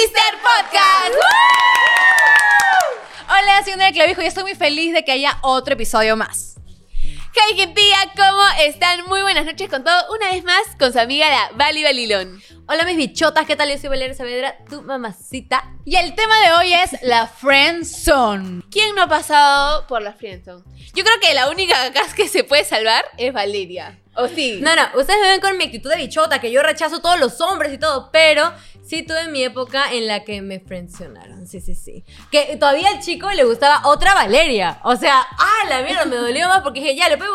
Sister Podcast. Hola, soy Andrea Clavijo y estoy muy feliz de que haya otro episodio más. Hey, gentilla, ¿cómo están? Muy buenas noches con todo. Una vez más con su amiga la Bali Balilón. Hola mis bichotas, ¿qué tal? Yo soy Valeria Saavedra, tu mamacita. Y el tema de hoy es la friend zone. ¿Quién no ha pasado por la friendzone? Yo creo que la única acá que se puede salvar es Valeria. ¿O sí? No, no, ustedes me ven con mi actitud de bichota, que yo rechazo todos los hombres y todo, pero sí tuve mi época en la que me frencionaron, sí, sí, sí. Que todavía al chico le gustaba otra Valeria. O sea, ah, la mierda, me dolió más porque dije, ya, le puede,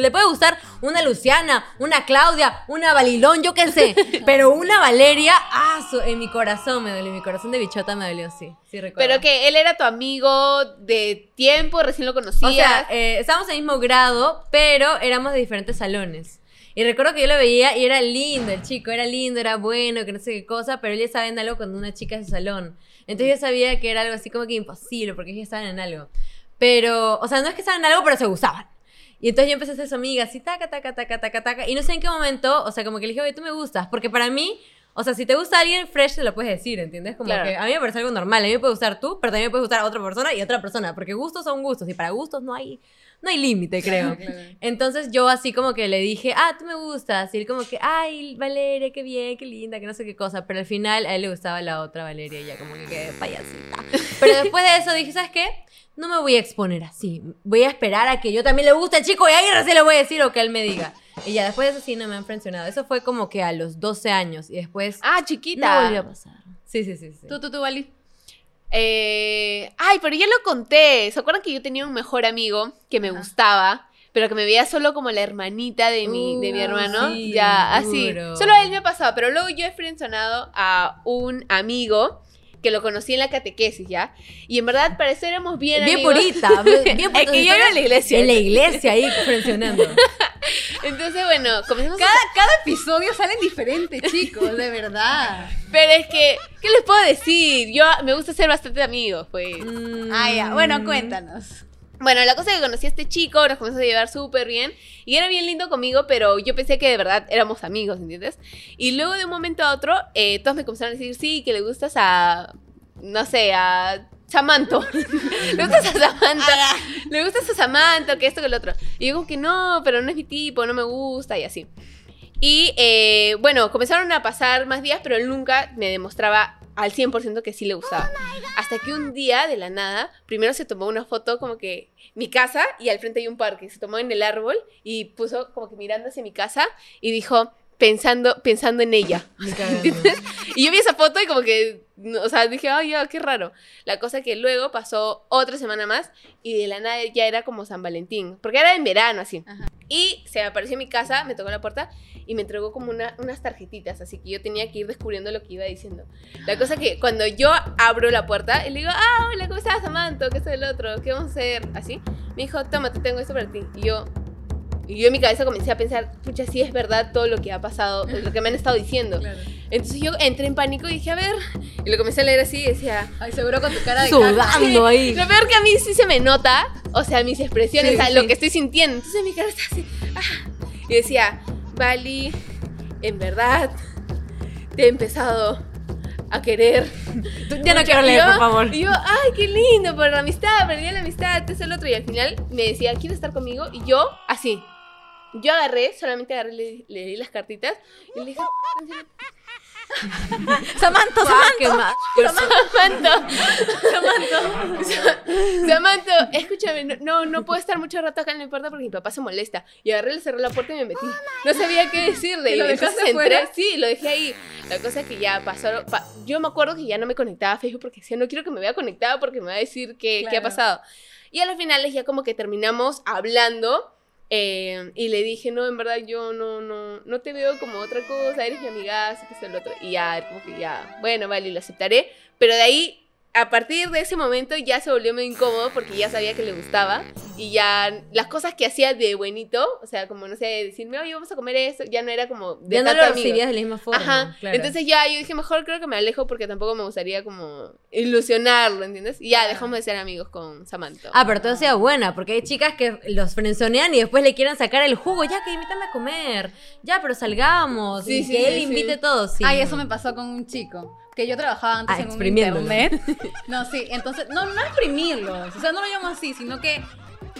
le puede gustar una Luciana, una Claudia, una Valilón, yo qué sé. Pero una Valeria, ah, su- en mi corazón me dolió, mi corazón de bichota me dolió, sí, sí recuerdo. Pero que él era tu amigo de tiempo, recién lo conocías. O sea, eh, estábamos en el mismo grado, pero éramos de diferentes salones. Y recuerdo que yo lo veía y era lindo el chico, era lindo, era bueno, que no sé qué cosa, pero él ya estaba en algo con una chica de salón. Entonces yo sabía que era algo así como que imposible, porque ellos estaban en algo. Pero, o sea, no es que estaban en algo, pero se gustaban. Y entonces yo empecé a ser su amiga, así, taca, taca, taca, taca, taca. Y no sé en qué momento, o sea, como que le dije, oye, tú me gustas. Porque para mí, o sea, si te gusta alguien fresh, te lo puedes decir, ¿entiendes? Como Claro. que a mí me parece algo normal. A mí me puede gustar tú, pero también me puede gustar otra persona y otra persona. Porque gustos son gustos. Y para gustos no hay, no hay límite, creo. Entonces yo así como que le dije, ah, tú me gustas. Y él como que, ay, Valeria, qué bien, qué linda, que no sé qué cosa. Pero al final a él le gustaba la otra Valeria y ya como que qué payasita. Pero después de eso dije, ¿sabes qué? No me voy a exponer así. Voy a esperar a que yo también le guste al chico y ahí recién le voy a decir o que él me diga. Y ya después de eso sí no me han frencionado. Eso fue como que a los 12 años y después ah, chiquita. no volvió a pasar. Sí, sí, sí. sí. Tú, tú, tú, Vali. Eh, ay, pero ya lo conté. ¿Se acuerdan que yo tenía un mejor amigo que me Ajá. gustaba? Pero que me veía solo como la hermanita de mi, de mi Uh, hermano. sí, ya, así. Solo a él me ha pasado. Pero luego yo he frenzonado a un amigo que lo conocí en la catequesis, ¿ya? Y en verdad, para eso éramos bien Bien amigos. purita. Bien Es purita. que yo era en la iglesia. En la iglesia ahí frencionando. Entonces, bueno, comenzamos a- Cada, cada episodio salen diferentes, chicos, de verdad. Pero es que, ¿qué les puedo decir? Yo me gusta ser bastante amigos, pues. Mm. Ah, ya. Bueno, cuéntanos. Bueno, la cosa es que conocí a este chico, nos comenzamos a llevar súper bien y era bien lindo conmigo, pero yo pensé que de verdad éramos amigos, ¿entiendes? Y luego de un momento a otro, eh, todos me comenzaron a decir, sí, que le gustas a, no sé, a Samanto. le gustas a Samantha. le gustas a Samantha, que esto, que lo otro. Y yo como que no, pero no es mi tipo, no me gusta y así. Y eh, bueno, comenzaron a pasar más días, pero él nunca me demostraba al 100% que sí le gustaba. Hasta que un día, de la nada, primero se tomó una foto como que mi casa y al frente hay un parque. Se tomó en el árbol y puso como que mirando hacia mi casa y dijo, pensando, pensando en ella. Y yo vi esa foto y como que, o sea, dije, ay, ya, qué raro. La cosa que luego pasó otra semana más y de la nada ya era como San Valentín, porque era en verano así. Ajá. Y se apareció en mi casa, me tocó la puerta y me entregó como una- unas tarjetitas, así que yo tenía que ir descubriendo lo que iba diciendo. La cosa que cuando yo abro la puerta y le digo, ah, hola, ¿cómo estás, Samantha? ¿Qué es el otro? ¿Qué vamos a hacer? Así, me dijo, toma, te tengo esto para ti. Y yo, y yo en mi cabeza comencé a pensar, pucha, sí es verdad todo lo que ha pasado, lo que me han estado diciendo. Entonces yo entré en pánico y dije, a ver, y lo comencé a leer así y decía, Ay, seguro con tu cara de Sudando ahí. lo peor que a mí sí se me nota, o sea, mis expresiones, Sí, o sea, sí. lo que estoy sintiendo. Entonces mi cara está así, ah. y decía, Vali, en verdad, te he empezado a querer. Tú- Ya no mucho". quiero Y leer, yo- por favor. Y yo, ay, qué lindo, por la amistad, de la amistad, este es el otro. Y al final me decía, ¿quieres estar conmigo? Y yo, así. Yo agarré, solamente agarré, le, le di las cartitas y le dije, Samantha, qué mal. Samantha, Samantha, Samantha, escúchame, no, no, no puedo estar mucho rato acá en la puerta porque mi papá se molesta. Y agarré, le cerré la puerta y me metí. No sabía qué decirle. ¿Y lo dejaste entré, sí, lo dejé ahí. La cosa es que ya pasó, pa- yo me acuerdo que ya no me conectaba a Facebook porque decía, no quiero que me vea conectada porque me va a decir qué, qué ha Claro. pasado. Y a los finales ya como que terminamos hablando eh, y le dije, no, en verdad yo no, no, no te veo como otra cosa, eres mi amiga, que es el otro. Y ya, como que ya, bueno, vale, lo aceptaré. Pero de ahí a partir de ese momento ya se volvió medio incómodo porque ya sabía que le gustaba y ya las cosas que hacía de buenito, o sea, como no sé, decirme, oye, vamos a comer esto, ya no era como de Ya no lo recibías de la misma forma. Ajá, claro. entonces ya yo dije, mejor creo que me alejo porque tampoco me gustaría como ilusionarlo, ¿entiendes? Y ya dejamos de ser amigos con Samantha. Ah, pero todo sea buena, porque hay chicas que los frenzonean y después le quieren sacar el jugo. Ya que invítame a comer. Ya, pero salgamos. Sí, y sí, que él sí, invite sí. todo. Sí. Ay, eso me pasó con un chico. Que yo trabajaba antes Ah, en un internet. No, sí, entonces, no, no exprimirlos, o sea, no lo llamo así, sino que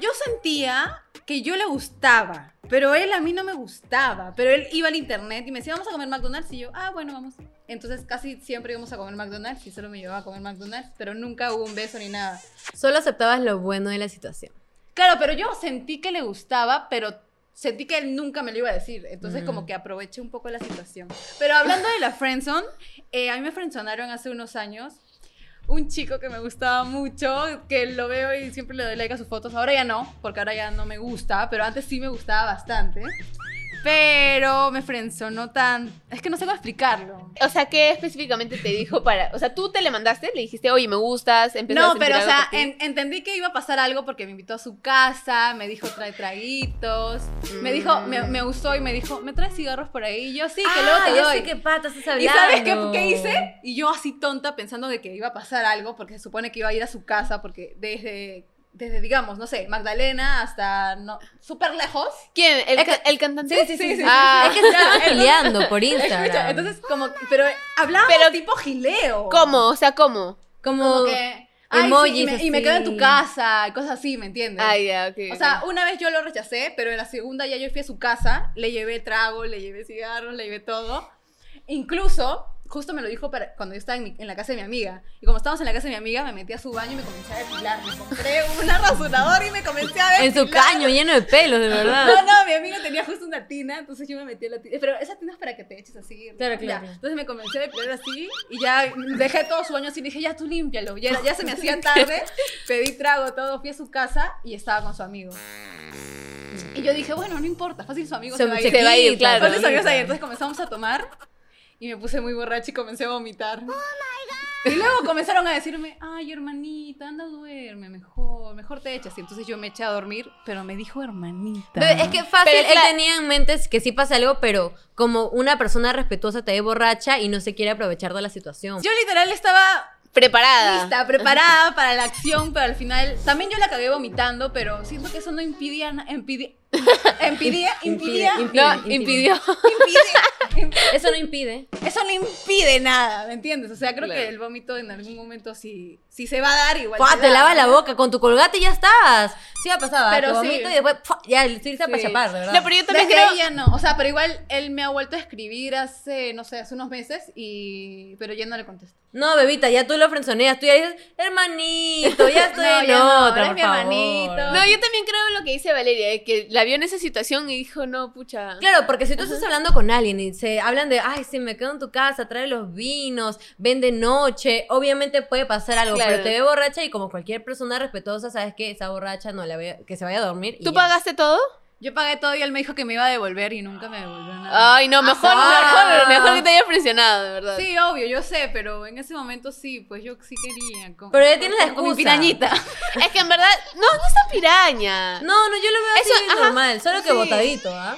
yo sentía que yo le gustaba, pero él a mí no me gustaba, pero él iba al internet y me decía, vamos a comer McDonald's, y yo, ah, bueno, vamos. Entonces casi siempre íbamos a comer McDonald's y solo me llevaba a comer McDonald's, pero nunca hubo un beso ni nada. Solo aceptabas lo bueno de la situación. Claro, pero yo sentí que le gustaba, pero sentí que él nunca me lo iba a decir. Entonces, Mm. como que aproveché un poco la situación. Pero hablando de la friendzone, eh, a mí me friendzonaron hace unos años. Un chico que me gustaba mucho, que lo veo y siempre le doy like a sus fotos. Ahora ya no, porque ahora ya no me gusta, pero antes sí me gustaba bastante. Pero me frenzonó tan... Es que no sé cómo explicarlo. O sea, ¿qué específicamente te dijo para...? O sea, tú te le mandaste, le dijiste, oye, me gustas, empezaste a No, pero o sea, en- entendí que iba a pasar algo porque me invitó a su casa, me dijo trae traguitos, me dijo, me, me gustó y me dijo, ¿me traes cigarros por ahí? Y yo sí, que luego te Ah, ya doy. sé qué pata estás hablando. ¿Y sabes qué, qué hice? Y yo así tonta pensando de que iba a pasar algo porque se supone que iba a ir a su casa porque desde, desde digamos, no sé, Magdalena hasta no, súper lejos. ¿Quién? ¿El, ca- el cantante? Sí, sí, sí, sí, Ah, Es que Ya, gileando por Instagram. Escucha, entonces como, pero hablábamos Pero- tipo gileo. ¿Cómo? O sea, ¿cómo? como, Como que... Ay, sí, y, me, y me quedo en tu casa, y cosas así, ¿me entiendes? Ah, ya, ok. O sea, una vez yo lo rechacé, pero en la segunda ya yo fui a su casa, le llevé trago, le llevé cigarros, le llevé todo. Incluso, justo me lo dijo para, cuando yo estaba en, mi- en la casa de mi amiga. Y como estábamos en la casa de mi amiga, me metí a su baño y me comencé a depilar. Me compré una rasuradora y me comencé a depilar. en su caño lleno de pelos, de verdad. No, no, mi amiga tenía justo una tina, entonces yo me metí a la tina. Pero esa tina es para que te eches así. Claro, Ya. claro. Entonces me comencé a depilar así y ya dejé todo su baño así y dije, ya tú límpialo. Ya, ya se me hacía tarde, pedí trago, todo, fui a su casa y estaba con su amigo. Y yo dije, bueno, no importa, fácil su amigo se, Se- va a ir. Se va a ir, quita, claro. Fácil su amigo se va a ir. Entonces comenzamos a tomar y me puse muy borracha y comencé a vomitar. Y luego comenzaron a decirme, ay, hermanita, anda, duerme mejor, mejor te echas. Y entonces yo me eché a dormir, pero me dijo hermanita. Es que fácil, Pero él tenía en mente que sí pasa algo, pero como una persona respetuosa te ve borracha y no se quiere aprovechar de la situación. Yo literal estaba Preparada. lista, preparada para la acción, pero al final también yo la cagué vomitando, pero siento que eso no impidía, impidía, impidía, Impide, No, impide. impidió. impide, Eso no impide. eso no impide nada, ¿me entiendes? O sea, creo Claro. que el vómito en algún momento sí, sí se va a dar igual. Fua, se te da, ¿no? la boca con tu colgate y ya estás. Sí me ha pasado, Pero sí. vomito y después fua, ya estoy lista para Sí. chapar, de verdad. No, pero yo también Desde creo... ahí ya no, o sea, pero igual él me ha vuelto a escribir hace, no sé, hace unos meses y, pero ya no le contesto. No, bebita, ya tú lo frenzoneas, tú ya dices, hermanito, ya estoy No, en ya no, otra, eres por mi favor". hermanito. No, yo también creo en lo que dice Valeria, de que la vio en esa situación y dijo, no, pucha. Claro, porque si tú estás hablando con alguien y se hablan de, ay, si me quedo en tu casa, trae los vinos, ven de noche, obviamente puede pasar algo, Claro. pero te ve borracha y como cualquier persona respetuosa, sabes que esa borracha no la ve, que se vaya a dormir. y ¿Tú ya. pagaste todo? Yo pagué todo y él me dijo que me iba a devolver y nunca me devolvió nada. Ay, no, mejor, Ah. mejor, mejor que te haya presionado, de verdad. Sí, obvio, yo sé, pero en ese momento sí, pues yo sí quería. Con, Pero ya tienes la con- con mi excusa. pirañita. Es que en verdad, no, no es tan piraña. No, no, yo lo veo Eso, así ajá, normal, solo que sí. botadito, ¿ah?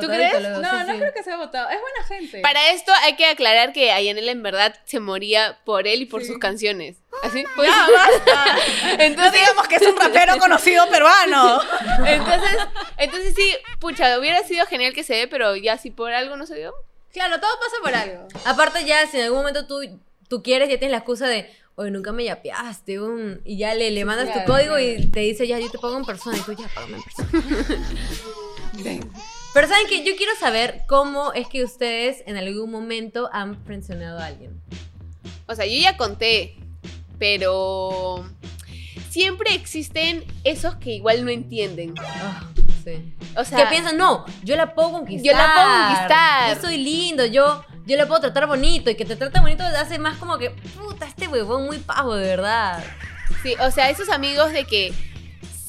¿Tú crees? No, sí, no sí. creo que sea votado. Es buena gente. Para esto hay que aclarar que Ayanela en verdad se moría por él y por Sí. sus canciones. ¿Así? Pues, Ya, basta. entonces, digamos que es un rapero conocido peruano. entonces, entonces sí, pucha, hubiera sido genial que se dé, pero ya si por algo no se dio. Claro, todo pasa por algo. Aparte ya, si en algún momento tú, tú quieres, ya tienes la excusa de, oye, nunca me yapeaste, un... y ya le, le mandas claro, tu código claro. y te dice, ya, yo te pago en persona, y tú ya, págame en persona. Pero ¿saben que Yo quiero saber cómo es que ustedes en algún momento han frencionado a alguien. O sea, yo ya conté, pero siempre existen esos que igual no entienden. Ah, sí. O sea, que piensan, no, yo la puedo conquistar. Yo la puedo conquistar. Yo soy lindo, yo, yo la puedo tratar bonito. Y que te trata bonito te hace más como que, puta, este huevón muy pavo, de verdad. Sí, o sea, esos amigos de que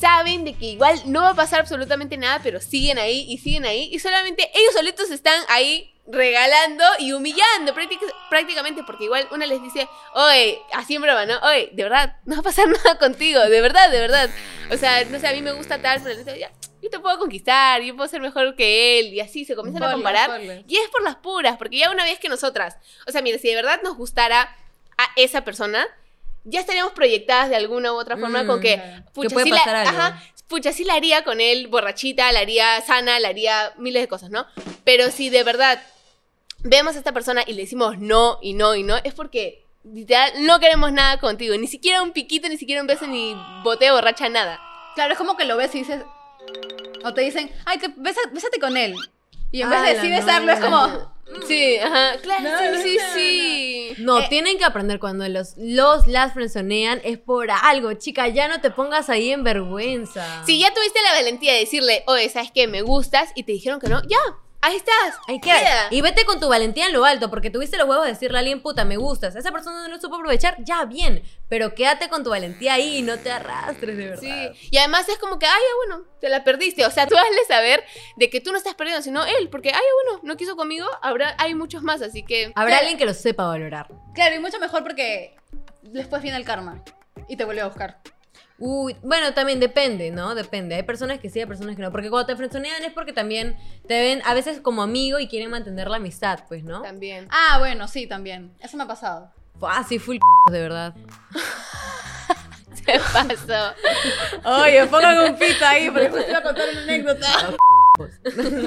saben de que igual no va a pasar absolutamente nada, pero siguen ahí y siguen ahí y solamente ellos solitos están ahí regalando y humillando práctic- prácticamente porque igual una les dice, oye, así en broma, ¿no? Oye, de verdad, no va a pasar nada contigo, de verdad, de verdad. O sea, no sé, a mí me gusta tal, pero ya, yo te puedo conquistar, yo puedo ser mejor que él y así se comienzan a comparar. Y es por las puras, porque ya una vez que nosotras, o sea, mire, si de verdad nos gustara a esa persona, ya estaríamos proyectadas de alguna u otra forma Mm, con que, claro. pucha, Que puede sí la, pasar algo. ajá, pucha, sí la haría con él borrachita, la haría sana, la haría miles de cosas, ¿no? Pero si de verdad vemos a esta persona y le decimos no y no y no, es porque literal no queremos nada contigo. Ni siquiera un piquito, ni siquiera un beso, ni boteo borracha, nada. Claro, es como que lo ves y dices. O te dicen, ay, que besa- bésate con él. Y en vez de Ala, sí no. besarlo, es como. Sí, ajá, claro, No, sí, sí, no, no, sí. No, Eh, tienen que aprender cuando los, los las frenzonean es por algo, chica, ya no te pongas ahí en vergüenza. Si ya tuviste la valentía de decirle, oye, ¿sabes qué? Me gustas, y te dijeron que no, ya, ahí estás. Hay que, Queda. y vete con tu valentía en lo alto, porque tuviste los huevos de decirle a alguien, puta, me gustas. Esa persona no lo supo aprovechar, ya, bien. Pero quédate con tu valentía ahí y no te arrastres, de verdad. Sí, y además es como que, ay, ya, bueno, te la perdiste. O sea, tú hazle saber de que tú no estás perdiendo, sino él, porque, ay, ya, bueno, no quiso conmigo, habrá, hay muchos más, así que. Habrá Claro. alguien que lo sepa valorar. Claro, y mucho mejor porque después viene el karma. Y te vuelve a buscar. Uy, bueno, también depende, ¿no? Depende. Hay personas que sí, hay personas que no. Porque cuando te frenzonean es porque también te ven a veces como amigo y quieren mantener la amistad, pues, ¿no? También. Ah, bueno, sí, también. Eso me ha pasado. Ah, sí, full de verdad. Se pasó. Oye, pongan un pito ahí porque te iba a contar una anécdota.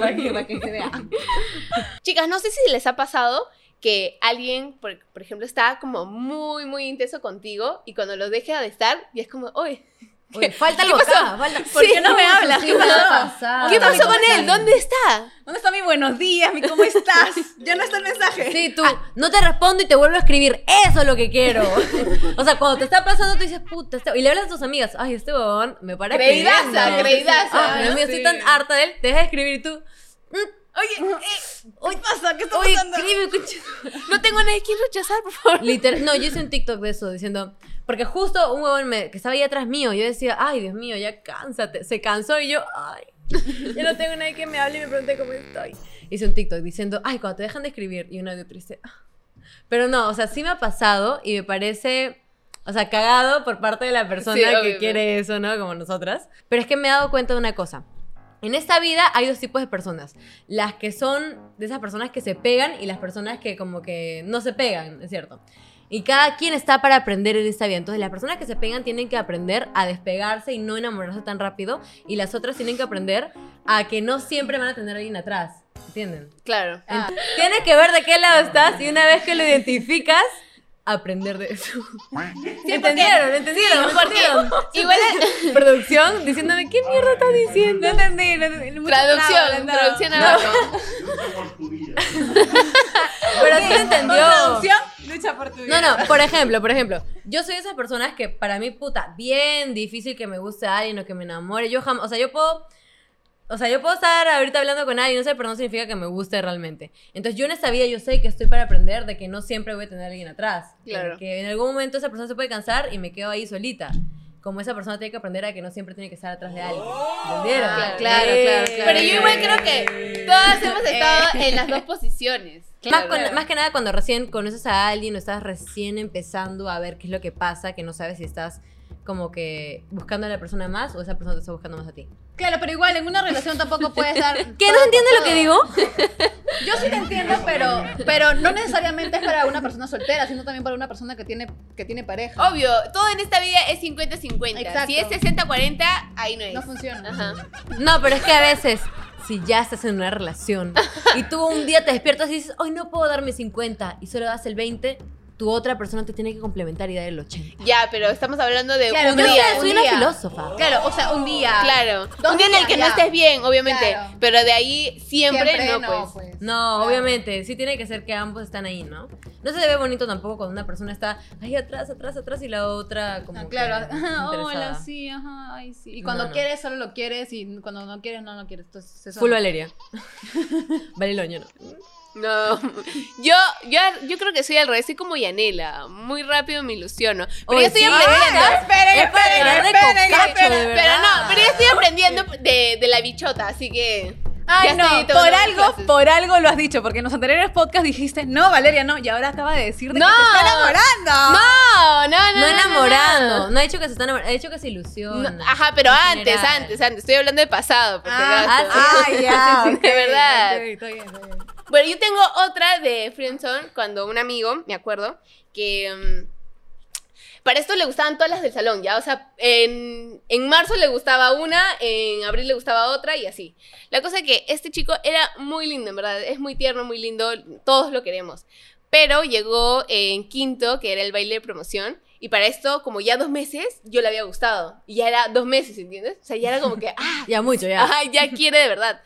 para, que, para que se vea. Chicas, no sé si les ha pasado que alguien, por, por ejemplo, está como muy, muy intenso contigo y cuando lo deja de estar, y es como, oye, Oye, falta algo pasó? falta- ¿Por qué no me hablas? Sí, ¿Qué pasó? ¿qué ¿Dónde pasó con él? ¿Dónde está? ¿Dónde está mi buenos días? Mi cómo estás? Ya no está el mensaje. Sí, tú, no te respondo y te vuelvo a escribir. Eso es lo que quiero. o sea, cuando te está pasando, tú dices, puta, este... y le hablas a tus amigas. Ay, este huevón me para Creídaza, escribiendo". creídaza, Ah, ¿no? mío, estoy tan harta de él. Te deja de escribir y tú. Oye, eh, ¿qué pasa? ¿Qué está Oye, pasando? escribe, concha". No tengo a nadie quien rechazar, por favor. Literal, no, yo hice un TikTok de eso diciendo, porque justo un huevón me- que estaba ahí atrás mío, yo decía, ay, Dios mío, ya cánsate. Se cansó y yo, ay, ya no tengo nadie que me hable y me pregunte cómo estoy. Hice un TikTok diciendo, ay, cuando te dejan de escribir y un audio triste. Pero no, o sea, sí me ha pasado y me parece, o sea, cagado por parte de la persona Sí, que quiere eso, ¿no? Como nosotras. Pero es que me he dado cuenta de una cosa. En esta vida hay dos tipos de personas. Las que son de esas personas que se pegan y las personas que como que no se pegan, es cierto. Y cada quien está para aprender en esta vida. Entonces las personas que se pegan tienen que aprender a despegarse y no enamorarse tan rápido. Y las otras tienen que aprender a que no siempre van a tener a alguien atrás. ¿Entienden? Claro. Ah, Tienes que ver de qué lado estás y una vez que lo identificas, aprender de eso. ¿Entendieron? ¿Entendieron? ¿Entendieron? igual Producción diciéndome, ¿qué mierda estás diciendo? No entendí, no traducción, no. traducción No. abajo. Pero sí entendió. Traducción, lucha por tu vida. No, no, por ejemplo, por ejemplo, yo soy de esas personas que para mí, puta, bien difícil que me guste a alguien o que me enamore. Yo jamás, o sea, yo puedo, o sea, yo puedo estar ahorita hablando con alguien, no sé, pero no significa que me guste realmente. Entonces, yo en esta vida yo sé que estoy para aprender de que no siempre voy a tener a alguien atrás. Claro. Que, en algún momento esa persona se puede cansar y me quedo ahí solita. Como esa persona tiene que aprender a que no siempre tiene que estar atrás de alguien. ¿Entendieron? Claro, claro, claro, claro. Pero yo igual creo que todas hemos estado en las dos posiciones. Más, con- más que nada cuando recién conoces a alguien o estás recién empezando a ver qué es lo que pasa, que no sabes si estás como que buscando a la persona más o esa persona te está buscando más a ti. Claro, pero igual en una relación tampoco puedes dar. ¿Qué no entiende lo que digo? Yo sí te entiendo, pero, pero no necesariamente es para una persona soltera, sino también para una persona que tiene, que tiene pareja. Obvio, todo en esta vida es 50-50. Exacto. Si es 60-40, ahí no es. No funciona. Ajá. No, pero es que a veces, si ya estás en una relación y tú un día te despiertas y dices, hoy no puedo darme 50 y solo das el 20, tu otra persona te tiene que complementar y dar el 80. Ya, pero estamos hablando de Claro, un yo día. sé, un soy una día. filósofa. Claro, o sea, un día. Claro. Un día en el que no ya. estés bien, obviamente. Claro. Pero de ahí siempre, Siempre no, pues. No, Claro. obviamente, sí tiene que ser que ambos están ahí, ¿no? No se ve bonito tampoco cuando una persona está ahí atrás, atrás, atrás y la otra como Ah, que claro, ajá, hola, sí, ajá, ay, sí. Y cuando No, no. quieres, solo lo quieres, y cuando no quieres, no lo quieres. Entonces, eso Full no. Valeria. Valiloño, ¿no? No. Yo, yo, yo creo que soy al revés, soy como Yanela. Muy rápido me ilusiono. Pero Oye, yo estoy sí, aprendiendo. ¿verdad? Esperen, Es para esperen, de esperen, cocacho, esperen. de. Pero no, pero yo estoy aprendiendo de, de la bichota, así que. Ay, no, estoy por algo, clases. por algo lo has dicho, porque en los anteriores podcasts dijiste, no, Valeria, no, y ahora acaba de decir de No. que te está enamorando. No, no, no. No no, enamorando. no. No ha dicho que se está enamorando, ha dicho que se ilusiona. No, ajá, pero antes, general. antes, antes. Estoy hablando de pasado, Ah, acaso. ah, ya, Sí, de verdad. ok, está bien, bien. Bueno, yo tengo otra de Friendzone cuando un amigo, me acuerdo, que mm, Para esto le gustaban todas las del salón, ¿ya? O sea, en, en marzo le gustaba una, en abril le gustaba otra y así. La cosa es que este chico era muy lindo, en verdad. Es muy tierno, muy lindo. Todos lo queremos. Pero llegó en quinto, que era el baile de promoción. Y para esto, como ya dos meses, yo le había gustado. Y ya era dos meses, ¿entiendes? O sea, ya era como que, ah, Ya mucho, ya. Ajá, ya quiere de verdad.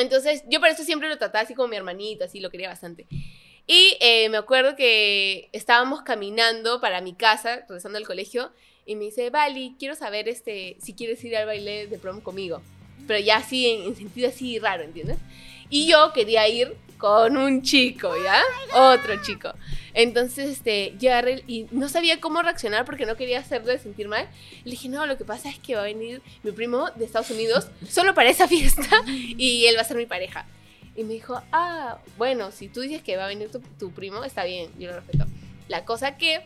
Entonces, yo para eso siempre lo trataba así como mi hermanito, así lo quería bastante. Y eh, me acuerdo que estábamos caminando para mi casa, regresando al colegio, y me dice, Vali, quiero saber este, si quieres ir al baile de prom conmigo. Pero ya así, en, en sentido así raro, ¿entiendes? Y yo quería ir con un chico, ¿ya? Otro chico. Entonces, este, y no sabía cómo reaccionar porque no quería hacerle sentir mal. Le dije, no, lo que pasa es que va a venir mi primo de Estados Unidos solo para esa fiesta y él va a ser mi pareja. Y me dijo, ah, bueno, si tú dices que va a venir tu, tu primo, está bien, yo lo respeto. La cosa que,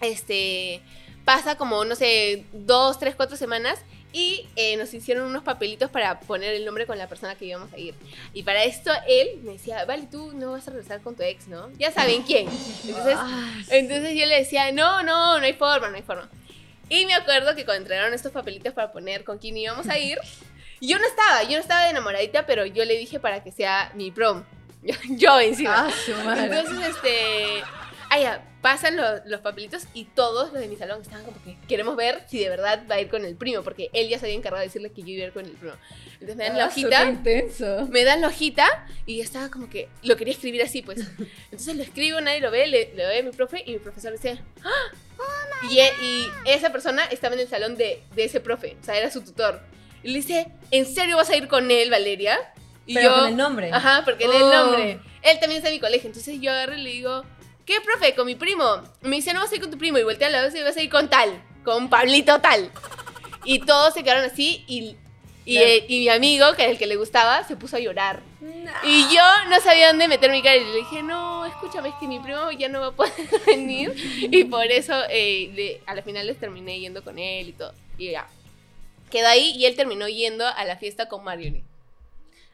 este, pasa como, no sé, dos, tres, cuatro semanas y eh, nos hicieron unos papelitos para poner el nombre con la persona que íbamos a ir. Y para esto él me decía, vale, tú no vas a regresar con tu ex, ¿no? Ya saben quién. Entonces, entonces yo le decía, no, no, no hay forma, no hay forma. Y me acuerdo que cuando entregaron estos papelitos para poner con quién íbamos a ir, yo no estaba, yo no estaba de enamoradita, pero yo le dije para que sea mi prom. Yo encima. Ah, su madre. Entonces, este. Ah, ya, pasan los, los papelitos y todos los de mi salón estaban como que queremos ver si de verdad va a ir con el primo, porque él ya se había encargado de decirle que yo iba a ir con el primo. Entonces me dan la Ah, hojita, súper intenso. me dan la hojita y yo estaba como que lo quería escribir así, pues. Entonces lo escribo, nadie lo ve, le, le doy a mi profe y mi profesor decía, ¡Ah! y, e- y esa persona estaba en el salón de, de ese profe, o sea, era su tutor. Y le dice, ¿en serio vas a ir con él, Valeria? Y Pero con el nombre. Ajá, porque lee el Oh. nombre. Él también está en mi colegio. Entonces yo agarro y le digo, ¿qué, profe? Con mi primo. Me dice, no vas a ir con tu primo. Y voltea a la vez y vas a ir con tal. Con Pablito tal. Y todos se quedaron así. Y, y, Claro. eh, y mi amigo, que era el que le gustaba, se puso a llorar. Y yo no sabía dónde meter mi cara. Y le dije, no, escúchame, es que mi primo ya no va a poder venir. Y por eso eh, le- a la final les terminé yendo con él y todo. Y ya. Quedó ahí y él terminó yendo a la fiesta con Marjorie.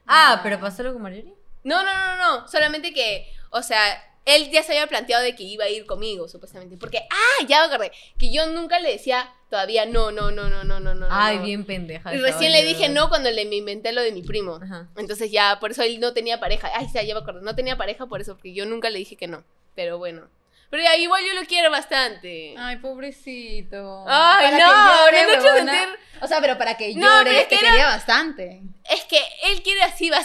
Ah, pero pasó algo con Marjorie. No, no, no, no. Solamente que, o sea, él ya se había planteado de que iba a ir conmigo, supuestamente. Porque, ah, ya me acordé. Que yo nunca le decía todavía no, no, no, no, no, no, no. Ay, no. bien pendeja. Y recién le dije no cuando le me inventé lo de mi primo. Ajá. Entonces ya, por eso él no tenía pareja. Ay, ya, ya me acuerdo. No tenía pareja por eso, porque yo nunca le dije que no. Pero bueno. Pero ya, igual yo lo quiero bastante. Ay, pobrecito. Ay, Para que no, llore, no sentir- O sea, pero para que No, llore, pero es que te era- quería bastante. Es que él quiere así, va a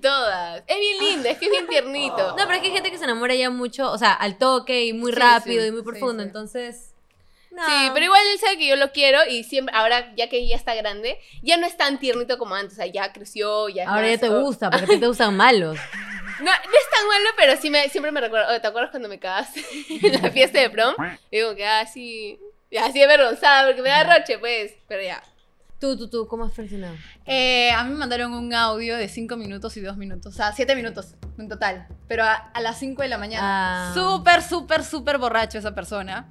todas. Es bien lindo, es que es bien tiernito. No, pero es que hay gente que se enamora ya mucho, o sea, al toque y muy Sí, rápido sí, y muy profundo, sí. entonces... No. Sí, pero igual él sabe que yo lo quiero y siempre, ahora ya que ya está grande, ya no es tan tiernito como antes, o sea, ya creció, ya Ahora ya te gusta, porque a ti te gustan malos. No, no es tan malo, pero sí me, siempre me recuerdo, ¿te acuerdas cuando me cagaste en la fiesta de prom? Y digo que así, así avergonzada, porque me da roche, pues, pero ya. Tú, tú, tú, ¿cómo has funcionado? Eh, a mí me mandaron un audio de 5 minutos y 2 minutos. O sea, 7 minutos en total. Pero a, a las 5 de la mañana. Ah. Súper, súper, súper borracho esa persona.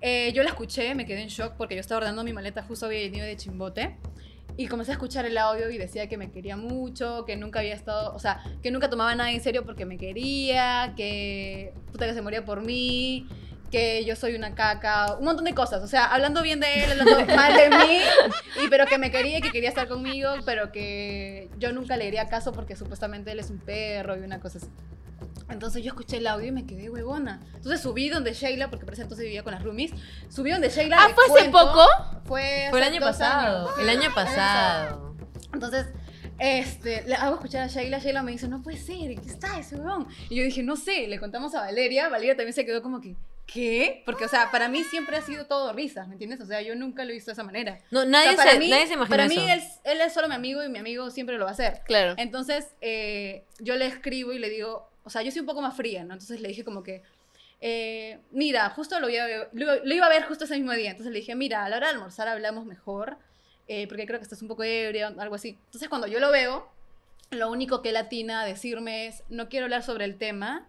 Eh, yo la escuché, me quedé en shock porque yo estaba ordenando mi maleta, justo había venido de Chimbote. Y comencé a escuchar el audio y decía que me quería mucho, que nunca había estado, o sea, que nunca tomaba nada en serio porque me quería, que puta que se moría por mí, que yo soy una caca, un montón de cosas. O sea, hablando bien de él, hablando mal de mí, y pero que me quería y que quería estar conmigo, pero que yo nunca le haría caso porque supuestamente él es un perro y una cosa así. Entonces yo escuché el audio y me quedé huevona. Entonces subí donde Sheila, porque por ese entonces vivía con las roomies, subí donde Sheila. Ah, ¿fue hace cuento- poco? Fue, Fue el año pasado, años. El año pasado. Entonces, este, le hago escuchar a Sheila, Sheila me dice, no puede ser, ¿qué está ese huevón? Y yo dije, no sé, le contamos a Valeria, Valeria también se quedó como que, ¿qué? Porque, o sea, para mí siempre ha sido todo risas, ¿me entiendes? O sea, yo nunca lo he visto de esa manera. No, O nadie, sea, para se, mí, nadie se imagina Para eso. mí, él, él es solo mi amigo y mi amigo siempre lo va a hacer. Claro. Entonces, eh, yo le escribo y le digo, o sea, yo soy un poco más fría, ¿no? Entonces le dije como que, eh, mira, justo lo, voy a- lo, lo iba a ver justo ese mismo día. Entonces le dije, mira, a la hora de almorzar hablamos mejor, eh, porque creo que estás un poco ebrio, algo así. Entonces cuando yo lo veo, lo único que él atina a decirme es, no quiero hablar sobre el tema,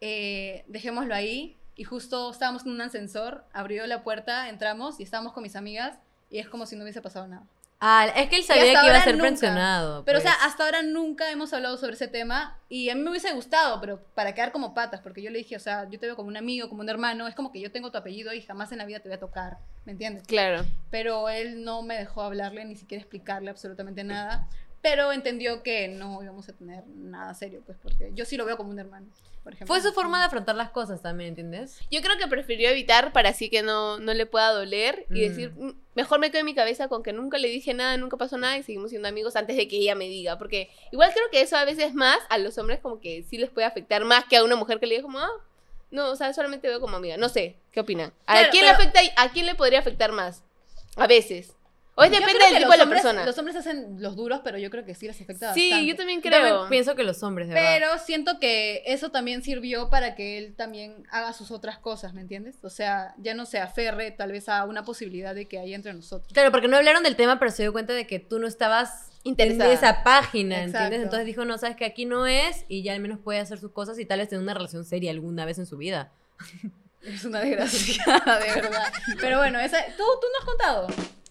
eh, dejémoslo ahí. Y justo estábamos en un ascensor, abrió la puerta, entramos y estábamos con mis amigas y es como si no hubiese pasado nada. Ah, es que él sabía que iba a ser nunca. pensionado. Pero, o sea, pues. hasta ahora nunca hemos hablado sobre ese tema y a mí me hubiese gustado, pero para quedar como patas, porque yo le dije, o sea, yo te veo como un amigo, como un hermano, es como que yo tengo tu apellido y jamás en la vida te voy a tocar, ¿me entiendes? Claro. Pero él no me dejó hablarle, ni siquiera explicarle absolutamente nada, pero entendió que no íbamos a tener nada serio, pues, porque yo sí lo veo como un hermano, por ejemplo. Fue su forma de afrontar las cosas también, ¿entiendes? Yo creo que prefirió evitar para así que no, no le pueda doler y Mm. decir, "Mm, mejor me quedo en mi cabeza con que nunca le dije nada, nunca pasó nada y seguimos siendo amigos antes de que ella me diga. Porque igual creo que eso a veces más a los hombres como que sí les puede afectar más que a una mujer que le diga como, ah, no, o sea, solamente veo como amiga. No sé, ¿qué opinan? ¿A Claro, quién pero- le afecta, a quién le podría afectar más? A veces. Yo depende creo del tipo de la hombres- persona. Los hombres hacen los duros, pero yo creo que sí les afecta Sí, bastante. yo también Yo también creo. pienso que los hombres, de verdad. Pero siento que eso también sirvió para que él también haga sus otras cosas, ¿me entiendes? O sea, ya no se aferre tal vez a una posibilidad de que haya entre nosotros. Claro, porque no hablaron del tema, pero se dio cuenta de que tú no estabas Interesada. en esa página, Exacto. ¿entiendes? Entonces dijo, no, sabes que aquí no es y ya al menos puede hacer sus cosas y tal vez tener una relación seria alguna vez en su vida. Es una desgraciada, de verdad. Pero bueno, esa, ¿tú, tú no has contado.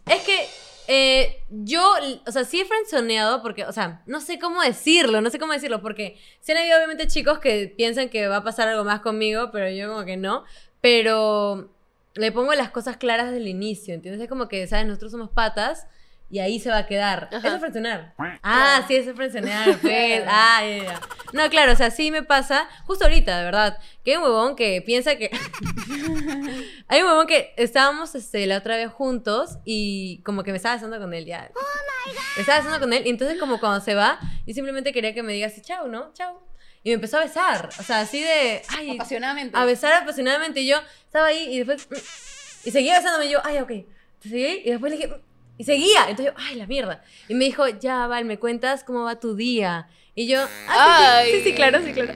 Es que eh, yo, o sea, sí he frenzoneado porque, o sea, no sé cómo decirlo, no sé cómo decirlo, porque sí han habido obviamente chicos que piensan que va a pasar algo más conmigo, pero yo como que no. Pero le pongo las cosas claras desde el inicio, ¿entiendes? Es como que, ¿sabes? Nosotros somos patas y ahí se va a quedar. Ajá. Eso es frenzonear. Ah, sí, eso es frenzonear, pues. Ah, ya. No, claro, o sea, sí me pasa, justo ahorita, de verdad, que hay un huevón que piensa que... hay un huevón que estábamos este, la otra vez juntos y como que me estaba besando con él ya. Me estaba besando con él y entonces como cuando se va, yo simplemente quería que me diga así, chao, ¿no? Chao. Y me empezó a besar, o sea, así de... Ay, Apasionadamente. a besar apasionadamente. Y yo estaba ahí y después. mm, Y seguía besándome. Y yo, ay, ok. Seguí. Y después le dije. Y seguía. Entonces yo, ay, la mierda. Y me dijo, ya, Val, ¿me cuentas cómo va tu día? Y yo, ah, sí, sí, sí, claro, sí, claro.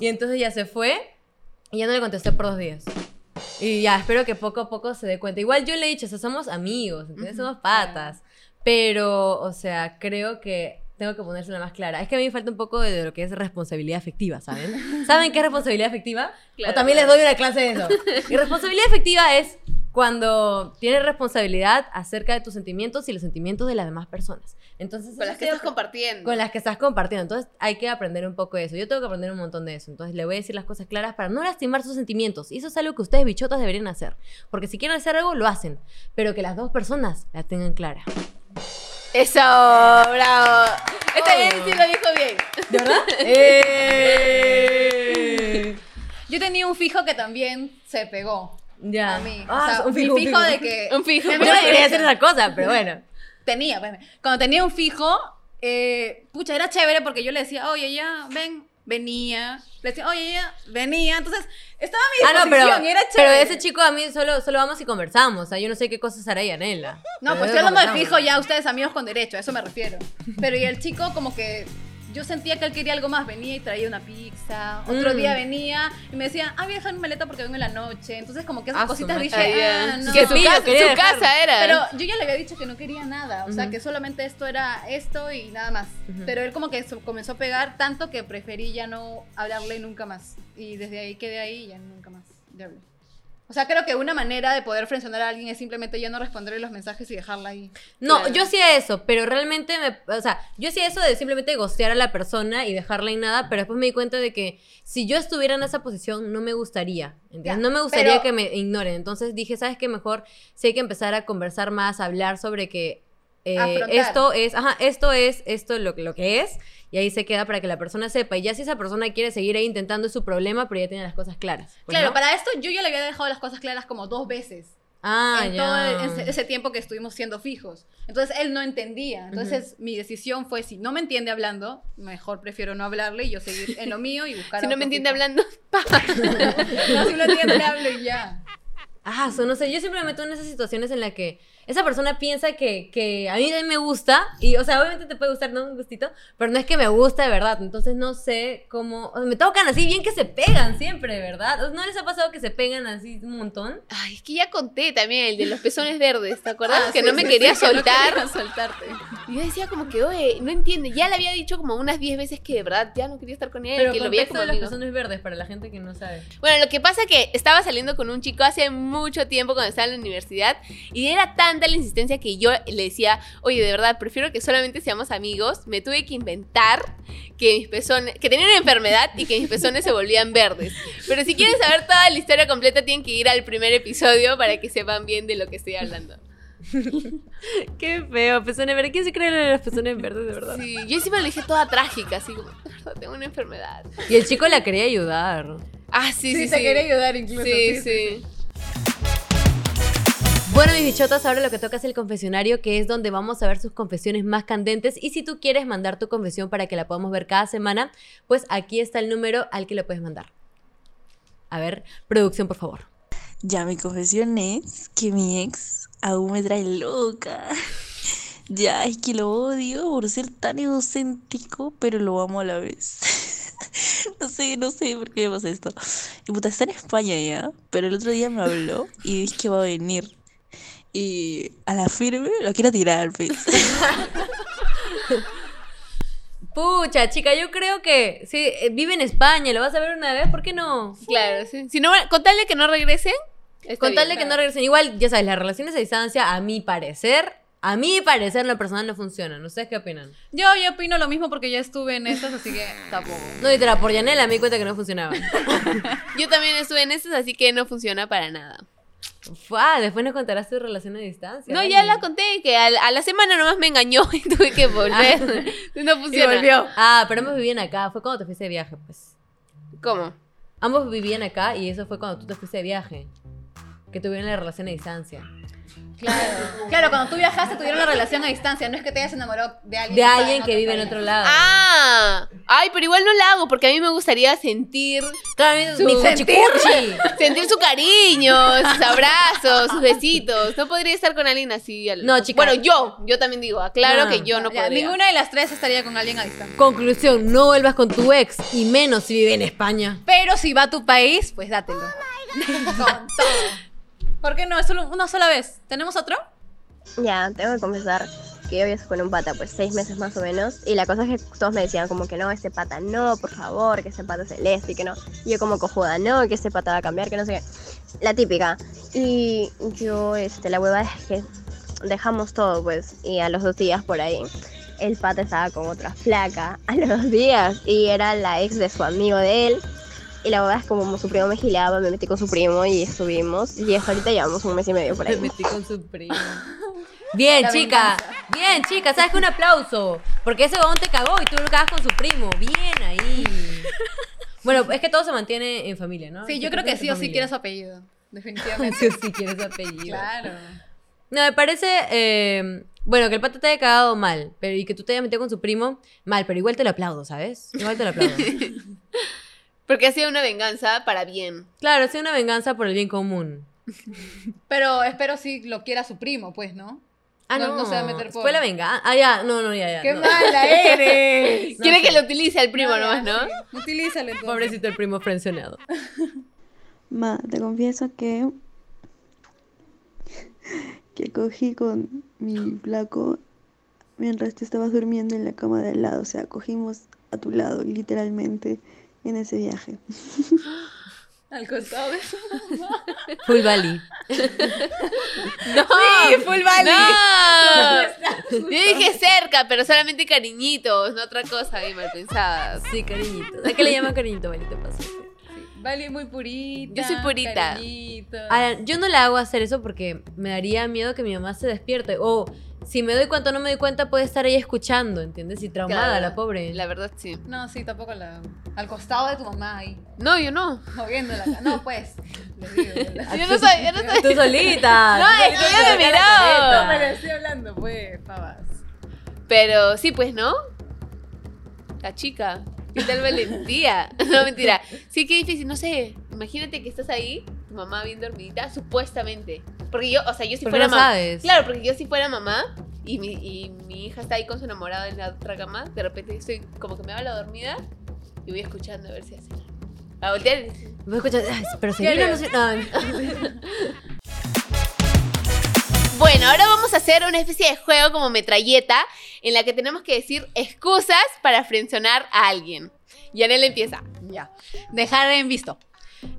Y entonces ya se fue. Y ya no le contesté por dos días. Y ya, espero que poco a poco se dé cuenta. Igual yo le he dicho, o sea, somos amigos, ¿entiendes? Ujú, Somos patas. Pero, o sea, creo que tengo que ponérsela más clara. Es que a mí me falta un poco de, lo que es responsabilidad afectiva, ¿saben? ¿Saben qué es responsabilidad afectiva? Claro, o también les doy una clase de eso. Y responsabilidad efectiva es cuando tienes responsabilidad acerca de tus sentimientos y los sentimientos de las demás personas. Entonces, Con las que estás compartiendo. con las que estás compartiendo. Entonces hay que aprender un poco de eso. Yo tengo que aprender un montón de eso. Entonces le voy a decir las cosas claras para no lastimar sus sentimientos. Y eso es algo que ustedes bichotas deberían hacer. Porque si quieren hacer algo, lo hacen. Pero que las dos personas la tengan clara. Eso, bravo. Esta vez Oh. sí lo dijo bien. ¿De verdad? ¡Eh! Yo tenía un fijo que también se pegó Ya. a mí. Ah, o sea, un fijo, mi un fijo de que... Un fijo. Yo no quería hacer esa cosa, pero bueno. Tenía, espérame. cuando tenía un fijo, eh, pucha, era chévere porque yo le decía, oye, ya, ven, venía. Le decía, oye, ya, venía. Entonces, estaba a mi Ah, no, pero, disposición y era pero chévere. ese chico a mí solo, solo vamos y conversamos. O sea, yo no sé qué cosas hará Yanela. No, Pero pues yo estoy hablando de fijo ya, ustedes amigos con derecho, a eso me refiero. Pero y el chico como que yo sentía que él quería algo más, venía y traía una pizza, otro Mm. día venía y me decía, ah, voy a dejar mi maleta porque vengo en la noche. Entonces como que esas Ah, cositas dije, Ah, ya. no. Que su, casa, su era. Pero yo ya le había dicho que no quería nada, o sea, que solamente esto era esto y nada más. Pero él como que comenzó a pegar tanto que preferí ya no hablarle nunca más. Y desde ahí quedé ahí y ya nunca más hablé. O sea, creo que una manera de poder frencionar a alguien es simplemente ya no responderle los mensajes y dejarla ahí. No, Claro. yo hacía eso, pero realmente me, o sea, yo hacía eso de simplemente gostear a la persona y dejarla en nada, pero después me di cuenta de que si yo estuviera en esa posición no me gustaría, ¿entiendes? Ya, no me gustaría pero- que me ignoren. Entonces dije, ¿sabes qué? Mejor sí hay que empezar a conversar más, a hablar sobre que eh, esto es, ajá, esto es, esto lo, lo que es, y ahí se queda para que la persona sepa. Y ya si esa persona quiere seguir ahí intentando es su problema, pero ya tiene las cosas claras. pues, claro, ¿no? para esto yo ya le había dejado las cosas claras como dos veces. Ah, en ya. todo ese, ese tiempo que estuvimos siendo fijos. Entonces él no entendía. Entonces mi decisión fue, si no me entiende hablando, mejor prefiero no hablarle y yo seguir en lo mío y buscar si no me entiende fijo. hablando, No, si lo entiende, le hablo y ya. Ah, so, no sé, yo siempre me meto en esas situaciones en las que esa persona piensa que, que a mí me gusta, y, o sea, obviamente te puede gustar, ¿no? Un gustito, pero no es que me gusta de verdad, entonces no sé cómo, o sea, me tocan así bien que se pegan siempre, ¿verdad? ¿No les ha pasado que se pegan así un montón? Ay, es que ya conté también el de los pezones verdes, ¿te acuerdas? Ah, que sí, no me sí, quería sí, que no soltar. quería soltarte. Y yo decía como que, oye, no entiende. Ya le había dicho como unas 10 veces que de verdad ya no quería estar con él, Pero que lo veía como de los pezones verdes para la gente que no sabe. Bueno, lo que pasa es que estaba saliendo con un chico hace mucho tiempo cuando estaba en la universidad y era tan tanta la insistencia que yo le decía, oye, de verdad, prefiero que solamente seamos amigos. Me tuve que inventar que mis pezones, que tenía una enfermedad y que mis pezones se volvían verdes. Pero si quieren saber toda la historia completa, tienen que ir al primer episodio para que sepan bien de lo que estoy hablando. Qué feo, pezones verdes. ¿Quién se cree en las pezones verdes, de verdad? Sí, yo encima le dije toda trágica, así como, de verdad, tengo una enfermedad. Y el chico la quería ayudar. Ah, sí, sí, Sí, te sí. quería ayudar incluso. Sí, sí. Bueno, mis bichotas, ahora lo que toca es el confesionario, que es donde vamos a ver sus confesiones más candentes. Y si tú quieres mandar tu confesión para que la podamos ver cada semana, pues aquí está el número al que lo puedes mandar. A ver, producción, por favor. Ya, mi confesión es que mi ex aún me trae loca. Ya, es que lo odio por ser tan egocéntrico, pero lo amo a la vez. No sé, no sé por qué me pasa esto. Y puta, está en España ya, pero el otro día me habló y dice que va a venir. Y a la firme lo quiero tirar al. Pucha, chica, yo creo que sí, eh, vive en España, lo vas a ver una vez, ¿por qué no? Claro, sí. Si no, con tal de que no regresen, Con tal de que no regresen. Igual, ya sabes, las relaciones a distancia, a mi parecer, a mi parecer, lo personal no funcionan. ¿Ustedes qué opinan? Yo, yo opino lo mismo porque ya estuve en estas, así que tampoco. No, literal, por Yanela me di cuenta que no funcionaba. Yo también estuve en estos, así que no funciona para nada. Ah, después nos contarás tu relación a distancia. No, ya la conté, que a, la semana nomás me engañó y tuve que volver. no funciona. volvió. Ah, pero ambos vivían acá. Fue cuando te fuiste de viaje, pues. ¿Cómo? Ambos vivían acá y eso fue cuando tú te fuiste de viaje. Que tuvieron la relación a distancia. Claro. Claro, cuando tú viajaste tuvieron una relación a distancia, no es que te hayas enamorado de alguien. De alguien en que vive en otro lado. Ah, ay, pero igual no la hago porque a mí me gustaría sentir, su- mi cuchicuchi. sentir su cariño, sus abrazos, sus besitos. No podría estar con alguien así. al- No, chica. Bueno, yo, yo también digo, aclaro No. que yo no Ya, podría. ninguna de las tres estaría con alguien a distancia. Conclusión, no vuelvas con tu ex y menos si vive en España. Pero si va a tu país, pues dátelo. con todo. ¿Por qué no? Es solo una sola vez. ¿Tenemos otro? Ya, tengo que confesar que yo con un pata, pues seis meses más o menos. Y la cosa es que todos me decían como que no, este pata no, por favor, que este pata es celeste y que no. Y yo como cojuda, no, que este pata va a cambiar, que no sé qué. La típica. Y yo, este, la hueva es que dejamos todo, pues. Y a los dos días por ahí, el pata estaba con otra flaca. A los dos días. Y era la ex de su amigo de él. Y la hueva es como su primo me gileaba, me metí con su primo y estuvimos. Y hasta ahorita llevamos un mes y medio por Me ahí. metí con su primo. Bien, La chica. Bien, chica. ¿Sabes qué? Un aplauso. Porque ese huevón te cagó y tú lo cagas con su primo. Bien ahí. Bueno, es que todo se mantiene en familia, ¿no? Sí, yo creo que sí o sí quieres su apellido. Definitivamente. Sí o sí quieres apellido. claro. No, me parece. eh, bueno, que el pata te haya cagado mal. Pero, y que tú te hayas metido con su primo, mal. Pero igual te lo aplaudo, ¿sabes? Igual te lo aplaudo. Porque ha sido una venganza para bien. claro, es una venganza por el bien común. Pero espero si lo quiera su primo, pues, ¿no? Ah, no. No- no se va a meter por- Fue la venganza. Ah, ya. No, no, ya, ya. ¡Qué no. mala eres! Quiere que lo utilice el primo No, nomás, ¿no? sí. Utilízalo entonces. Pobrecito el primo frencionado. Ma, te confieso que que cogí con mi flaco mientras te estabas durmiendo en la cama de al lado, o sea, cogimos a tu lado, literalmente, en ese viaje. Al costado de su Full Bali. No, full Bali. No. Yo dije cerca, pero solamente cariñitos, no otra cosa bien mal pensadas. Sí, cariñito. ¿A qué le llaman cariñito, Bali? Te pasaste. Vale, muy purita. Yo soy purita. Ahora, yo no le hago hacer eso porque me daría miedo que mi mamá se despierte. O si me doy cuenta o no me doy cuenta, puede estar ella escuchando, ¿entiendes? Y traumada, Claro, la pobre. La verdad, sí. No, sí, tampoco la... Al costado de tu mamá ahí, No, yo no. moviéndola. No, pues. les digo, la- Yo no soy, yo no soy. Tú solita. No, es que ella me la No, pero careta. estoy hablando, pues, pavas. Pero sí, pues, ¿no? La chica. ¿Qué tal valentía? No, mentira. Sí, qué difícil. No sé. Imagínate que estás ahí, tu mamá bien dormidita, supuestamente. Porque yo, o sea, yo si fuera no mamá. Claro, porque yo si fuera mamá y mi, y mi hija está ahí con su enamorado en la otra cama, de repente estoy como que me va la dormida y voy escuchando a ver si hace algo. A voltear y decir, Me escuchas, "Ay, pero si ¿Qué no, no. No. Bueno, ahora vamos a hacer una especie de juego como metralleta en la que tenemos que decir excusas para frencionar a alguien. Yanel empieza. Ya. Dejar en visto.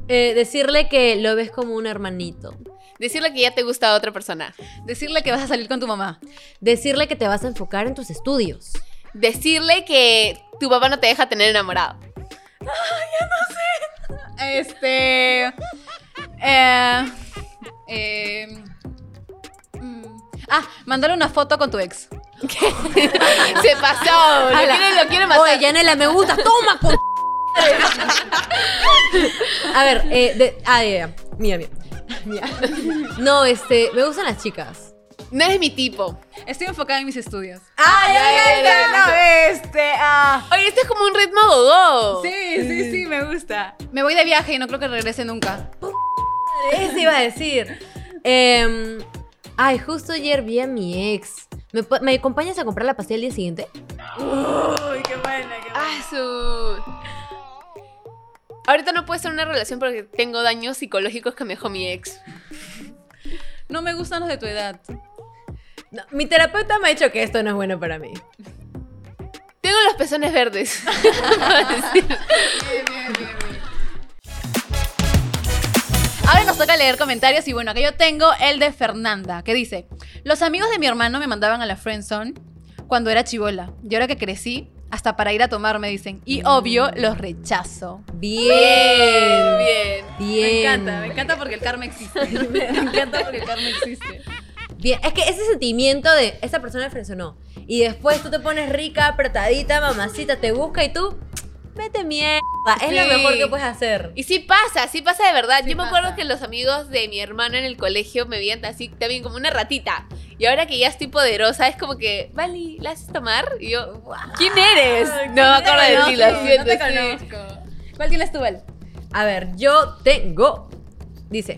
Eh, decirle que lo ves como un hermanito. Decirle que ya te gusta a otra persona. Decirle que vas a salir con tu mamá. Decirle que te vas a enfocar en tus estudios. Decirle que tu papá no te deja tener enamorado. Este. eh, eh, ah, mandarle una foto con tu ex. Se pasó. Lo quiere, lo quiere matar. Oye, Yanela, me gusta. Toma, por... A ver, eh, de- ah, ya, ya. Mía, mía. Mía. No, este, me gustan las chicas. No eres mi tipo. Estoy enfocada en mis estudios. ¡Ay, ay, ay, ay, no, este, ah. Oye, este es como un ritmo gogó. Sí, sí, sí, me gusta. Me voy de viaje y no creo que regrese nunca. Eso iba a decir. Em, ay, justo ayer vi a mi ex. ¿Me, pu- ¿Me acompañas a comprar la pastilla el día siguiente? Uy, qué buena, qué Ah, su. Ahorita no puedo estar en una relación porque tengo daños psicológicos que me dejó mi ex. No me gustan los de tu edad. No, mi terapeuta me ha dicho que esto no es bueno para mí. Tengo los pezones verdes. Ahora nos toca leer comentarios y bueno, acá yo tengo el de Fernanda, que dice, los amigos de mi hermano me mandaban a la friendzone cuando era chivola y ahora que crecí, hasta para ir a tomar me dicen, y obvio los rechazo. Bien. Bien. Bien. Me encanta, me encanta porque el karma existe. me encanta porque el karma existe. Bien, es que ese sentimiento de esa persona me frencionó y después tú te pones rica, apretadita, mamacita, te busca y tú, vete mierda. Es lo mejor que puedes hacer. Y sí pasa, sí pasa de verdad. Sí Yo me pasa. acuerdo que los amigos de mi hermano en el colegio me veían así también como una ratita. Y ahora que ya estoy poderosa, es como que, Vali, ¿la haces tomar? Y yo, ¿quién eres? No me acuerdo de ti, lo siento. No te conozco. ¿Cuál tienes tú, Val? A ver, yo tengo. Dice: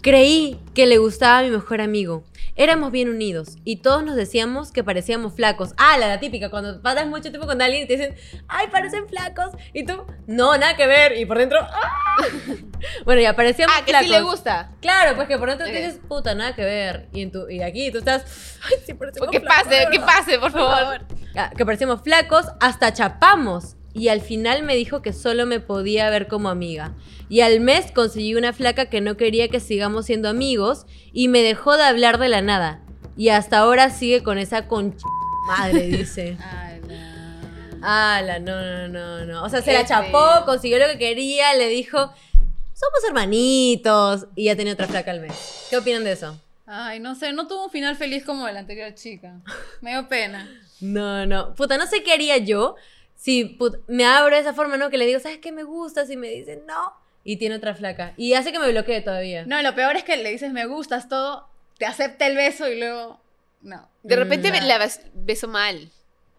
Creí que le gustaba a mi mejor amigo. Éramos bien unidos y todos nos decíamos que parecíamos flacos. Ah, la, la típica, cuando pasas mucho tiempo con alguien y te dicen, ay, parecen flacos. Y tú, no, nada que ver. Y por dentro, ¡ah! bueno, ya parecíamos Ah, que flacos. sí le gusta. Claro, pues que por dentro te dices, puta, nada que ver. Y, en tu, y aquí tú estás, ay, sí, parecemos Que flacos, pase, que verdad". pase, por favor. Ah, que parecíamos flacos, hasta chapamos. Y al final me dijo que solo me podía ver como amiga. Y al mes conseguí una flaca que no quería que sigamos siendo amigos y me dejó de hablar de la nada. Y hasta ahora sigue con esa concha madre, dice. Ay, no. Ala, no, no, no, no. O sea, se la chapó, consiguió lo que quería, le dijo, somos hermanitos. Y ya tenía otra flaca al mes. ¿Qué opinan de eso? Ay, no sé, no tuvo un final feliz como la anterior chica. Me dio pena. No, no. Puta, no sé qué haría yo si put- me abro de esa forma, ¿no? Que le digo, ¿sabes qué me gusta? Si me dicen no. Y tiene otra flaca. Y hace que me bloquee todavía. No, lo peor es que le dices me gustas todo, te acepta el beso y luego. No. De repente Mm. me la bes- beso mal.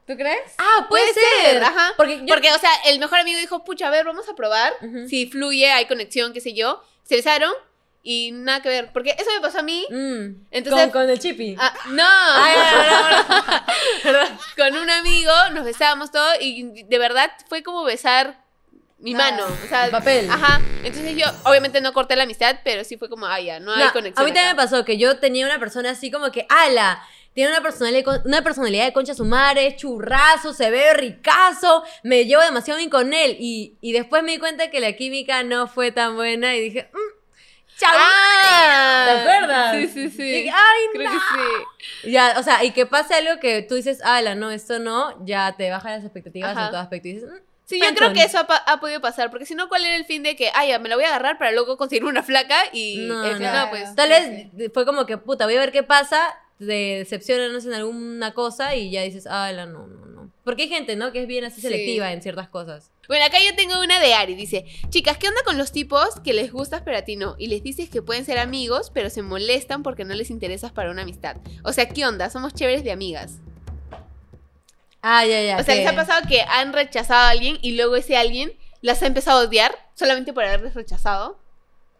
¿Tú crees? Ah, puede, Puede ser. ser, ajá. Porque, yo- Porque, o sea, el mejor amigo dijo, pucha, a ver, vamos a probar. Si fluye, hay conexión, qué sé yo. Se besaron y nada que ver. Porque eso me pasó a mí. Mm, Entonces- con, con el chippy. Ah, no, Ay, no, no, con un amigo nos besábamos todo y de verdad fue como besar mi Ah, mano. O sea, el papel. Ajá. Entonces yo, obviamente no corté la amistad, pero sí fue como, ah, ya, no hay conexión. a mí también acá. me pasó que yo tenía una persona así como que, ala, tiene una personalidad, una personalidad de concha su madre, es churrazo, se ve ricazo, me llevo demasiado bien con él. Y, y después me di cuenta que la química no fue tan buena y dije, chao. Ah, ¿Te acuerdas? Sí, sí, sí. Dije, Ay, Creo no. que sí. Ya, o sea, y que pase algo que tú dices, ala, no, esto no, ya te baja las expectativas Ajá. en todo aspecto. Y dices, "Mm, Sí, yo creo friendzone". que eso ha, ha podido pasar, porque si no, ¿cuál era el fin de que, ah, ya, me la voy a agarrar para luego conseguir una flaca y No, no. no, pues. Tal Sí, vez fue como que, puta, voy a ver qué pasa, te decepcionan en alguna cosa y ya dices, ala, no, no, no. Porque hay gente, ¿no? Que es bien así Sí. selectiva en ciertas cosas. Bueno, acá yo tengo una de Ari, dice, chicas, ¿qué onda con los tipos que les gustas pero a ti no? Y les dices que pueden ser amigos, pero se molestan porque no les interesas para una amistad. O sea, ¿qué onda? Somos chéveres de amigas. Ah, ya, ya. O sea, ¿les ha pasado que han rechazado a alguien y luego ese alguien las ha empezado a odiar solamente por haberles rechazado?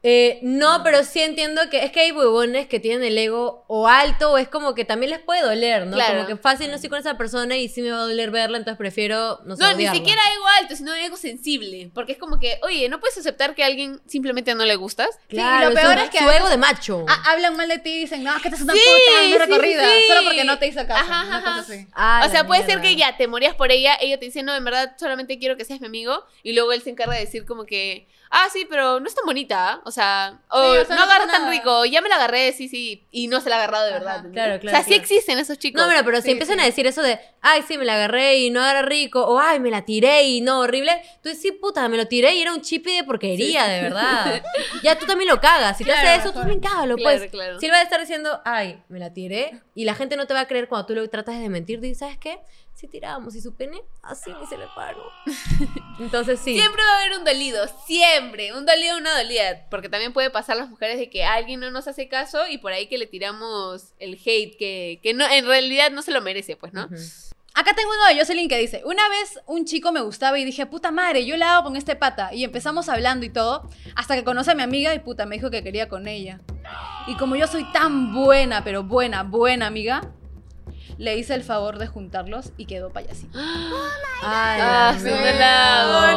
Eh, no, pero sí entiendo que es que hay huevones que tienen el ego o alto o es como que también les puede doler, ¿no? Claro. Como que fácil no estoy con esa persona y sí me va a doler verla, entonces prefiero no sé, No, ni siquiera ego alto, sino ego sensible. Porque es como que, oye, ¿no puedes aceptar que a alguien simplemente no le gustas? Claro, Sí, lo peor es que su ego de macho. Ah, hablan mal de ti y dicen, no, que te haces una Sí, puta, muy sí, recorrida. sí, sí. Solo porque no te hizo caso. Ajá, una ajá. cosa así. Ah, o sea, puede ser que ya te morías por ella, ella te dice, no, en verdad solamente quiero que seas mi amigo, y luego él se encarga de decir como que, ah, sí, pero no es tan bonita, o sea, o, Sí, o sea, no no agarra tan rico, ya me la agarré, sí, sí, y no se la ha agarrado de Ajá. verdad. ¿entendés? Claro, claro, O sea, sí existen esos chicos. No, pero si empiezan sí. a decir eso de, ay, sí, me la agarré y no agarra rico, o ay, me la tiré y no, horrible, tú dices, sí, puta, me lo tiré y era un chipi de porquería, de verdad. ya tú también lo cagas. Si te Claro, hace eso, tú también cágalo, pues. claro. Si él va a estar diciendo, ay, me la tiré, y la gente no te va a creer cuando tú lo tratas de mentir, dices, ¿sabes qué? Si tiramos y su pene, así ni se le paró. Entonces sí. Siempre va a haber un dolido, siempre. Un dolido, una dolida. Porque también puede pasar las mujeres de que alguien no nos hace caso y por ahí que le tiramos el hate que, que no, en realidad no se lo merece, pues, ¿no? Acá tengo uno de Jocelyn que dice, una vez un chico me gustaba y dije, puta madre, yo la hago con este pata. Y empezamos hablando y todo, hasta que conoce a mi amiga y puta, me dijo que quería con ella. Y como yo soy tan buena, pero buena, buena amiga, le hice el favor de juntarlos y quedó payasito. Ay, Ah, no.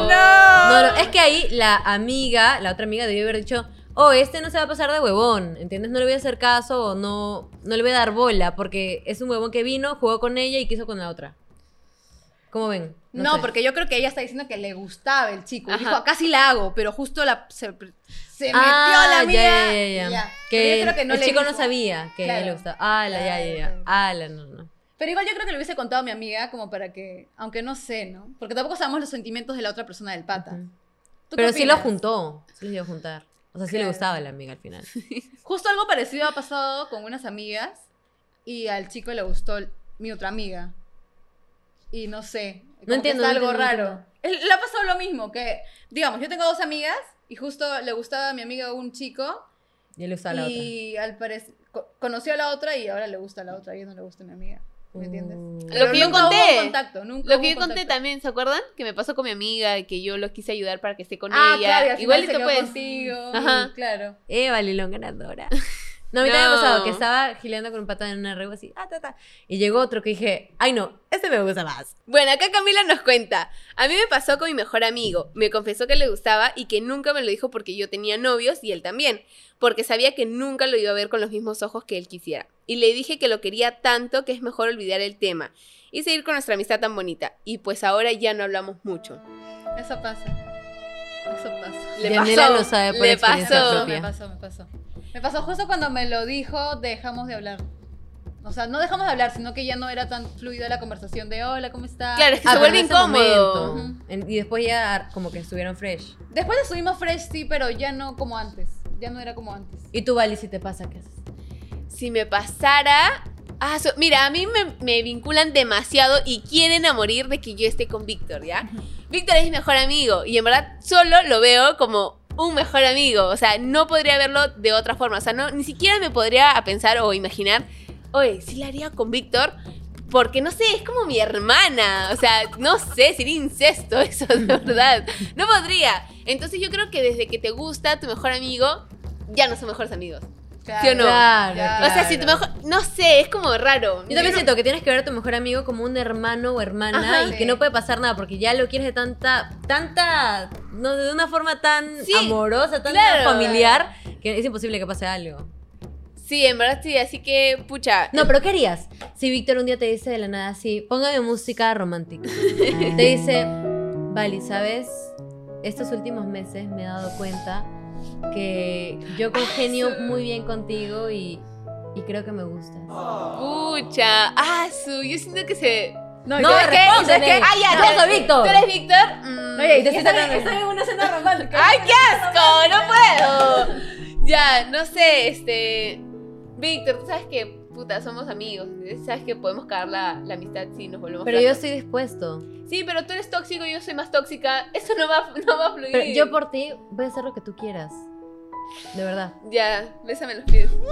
No, no, es que ahí la amiga, la otra amiga debió haber dicho, oh, este no se va a pasar de huevón, ¿entiendes? No le voy a hacer caso o no, no le voy a dar bola porque es un huevón que vino, jugó con ella y quiso con la otra. ¿Cómo ven? No, sé. porque yo creo que ella está diciendo que le gustaba el chico. Ajá. dijo, acá sí la hago, pero justo la, se, se metió Ah, la mía. ya, ya, y ya. ya. Que Pero yo creo que no el le chico no sabía que Claro. le gustaba. Ah, la, ya, ya, ya. Ah, la, no, no. Pero igual yo creo que le hubiese contado a mi amiga como para que, aunque no sé, ¿no? Porque tampoco sabemos los sentimientos de la otra persona del pata. Ujú. ¿Tú qué Pero sí lo juntó, sí lo iba a juntar. O sea, sí le gustaba a la amiga al final. Justo algo parecido ha pasado con unas amigas y al chico le gustó mi otra amiga. Y no sé. entiendo, está no algo entiendo, raro. Le ha pasado lo mismo, que, digamos, yo tengo dos amigas y justo le gustaba a mi amiga un chico Y él le gustaba a la otra. y al parecer co- conoció a la otra y ahora le gusta a la otra y no le gusta a mi amiga. ¿Me entiendes? Uh. Lo que yo conté. contacto, nunca Lo hubo que yo conté también, ¿se acuerdan? Que me pasó con mi amiga que yo lo quise ayudar para que esté con Ah, ella. claro, y al final Igualito se quedó pues. contigo. Ajá. Claro. Eva Lilón ganadora. No, a mí también me ha pasado que estaba gileando con un pato en una regua así, ah, ta, ta. Y llegó otro que dije, ay no, este me gusta más. Bueno, acá Camila nos cuenta. A mí me pasó con mi mejor amigo. Me confesó que le gustaba y que nunca me lo dijo porque yo tenía novios y él también. Porque sabía que nunca lo iba a ver con los mismos ojos que él quisiera. Y le dije que lo quería tanto que es mejor olvidar el tema y seguir con nuestra amistad tan bonita. Y pues ahora ya no hablamos mucho. Eso pasa. Eso pasa. Le Yanela pasó. lo sabe por le pasó. propia. Me pasó, me pasó. Me pasó justo cuando me lo dijo, dejamos de hablar. O sea, no dejamos de hablar, sino que ya no era tan fluida la conversación de hola, ¿cómo estás? Claro, es que Ah, se vuelve incómodo. momento. En- y después ya como que estuvieron fresh. Después estuvimos fresh, sí, pero ya no como antes. Ya no era como antes. ¿Y tú, Vali, si te pasa qué haces? Si me pasara. Ah, so- mira, a mí me, me vinculan demasiado y quieren a morir de que yo esté con Víctor, ¿ya? Víctor es mi mejor amigo y en verdad solo lo veo como un mejor amigo. O sea, no podría verlo de otra forma. O sea, no, ni siquiera me podría pensar o imaginar, oye, si la haría con Víctor. Porque no sé, es como mi hermana. O sea, no sé, sería incesto eso, de verdad. No podría. Entonces yo creo que desde que te gusta tu mejor amigo, ya no son mejores amigos. ¿Sí o no? Claro, Claro. O sea, si tu mejor. No sé, es como raro. Yo también siento que tienes que ver a tu mejor amigo como un hermano o hermana Ajá. y Sí. que no puede pasar nada porque ya lo quieres de tanta, tanta, no, de una forma tan Sí, amorosa, tan claro. familiar, que es imposible que pase algo. Sí, en verdad sí, así que, pucha. No, pero ¿qué harías? Si Víctor un día te dice de la nada así, póngame música romántica. te dice, Vali, ¿sabes? Estos últimos meses me he dado cuenta que yo congenio muy bien contigo y, y creo que me gustas. Pucha. Ah, su. Yo siento que se. No, No, ¿sabes qué? respóndele. ¿Sabes qué? Ah, ya, No, soy Víctor. ¿Tú eres Víctor? Mm. Oye, Y te estoy, estoy en una cena romántica. ¡Ay, qué asco! ¡No puedo! Ya, no sé, este. Víctor, tú sabes que, puta, somos amigos. Sabes que podemos cagar la, la amistad si nos volvemos Pero yo estoy dispuesto. Sí, pero tú eres tóxico y yo soy más tóxica. Eso no va, no va a fluir. Pero yo por ti voy a hacer lo que tú quieras. De verdad. Ya, bésame los pies. no,